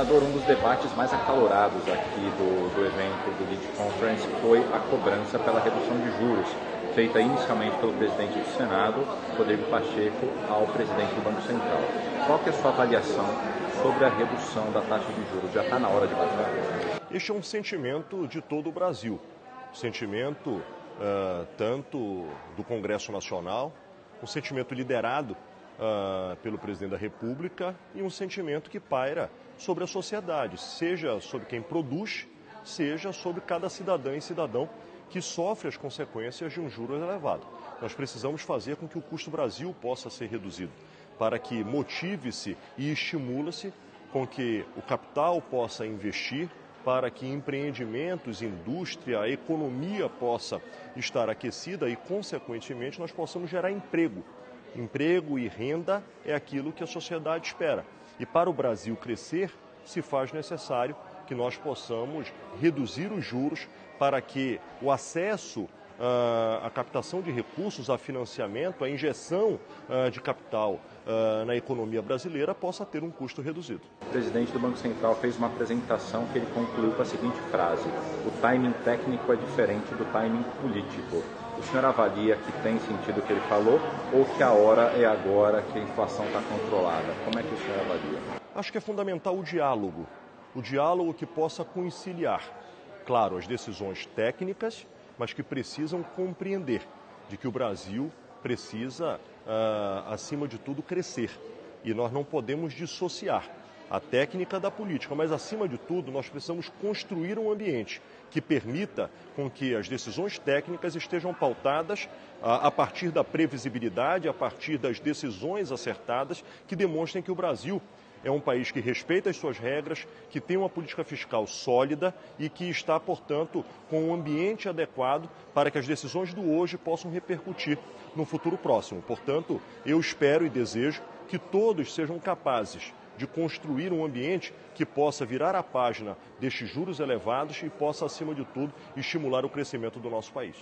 Senador, um dos debates mais acalorados aqui do, do evento do Lead Conference foi a cobrança pela redução de juros, feita inicialmente pelo presidente do Senado, Rodrigo Pacheco, ao presidente do Banco Central. Qual é a sua avaliação sobre a redução da taxa de juros? Já está na hora de baixar? Este é um sentimento de todo o Brasil. Sentimento uh, tanto do Congresso Nacional, um sentimento liderado uh, pelo presidente da República e um sentimento que paira sobre a sociedade, seja sobre quem produz, seja sobre cada cidadã e cidadão que sofre as consequências de um juro elevado. Nós precisamos fazer com que o custo Brasil possa ser reduzido, para que motive-se e estimule-se com que o capital possa investir, para que empreendimentos, indústria, economia possa estar aquecida e, consequentemente, nós possamos gerar emprego Emprego e renda é aquilo que a sociedade espera. E para o Brasil crescer, se faz necessário que nós possamos reduzir os juros para que o acesso uh, à captação de recursos, a financiamento, a injeção uh, de capital uh, na economia brasileira possa ter um custo reduzido. O presidente do Banco Central fez uma apresentação que ele concluiu com a seguinte frase: O timing técnico é diferente do timing político. O senhor avalia que tem sentido o que ele falou ou que a hora é agora que a inflação está controlada? Como é que o senhor avalia? Acho que é fundamental o diálogo. O diálogo que possa conciliar, claro, as decisões técnicas, mas que precisam compreender de que o Brasil precisa, uh, acima de tudo, crescer. E nós não podemos dissociar a técnica da política, mas acima de tudo nós precisamos construir um ambiente que permita com que as decisões técnicas estejam pautadas a, a partir da previsibilidade, a partir das decisões acertadas que demonstrem que o Brasil é um país que respeita as suas regras, que tem uma política fiscal sólida e que está, portanto, com um ambiente adequado para que as decisões do hoje possam repercutir no futuro próximo. Portanto, eu espero e desejo que todos sejam capazes de construir um ambiente que possa virar a página destes juros elevados e possa, acima de tudo, estimular o crescimento do nosso país.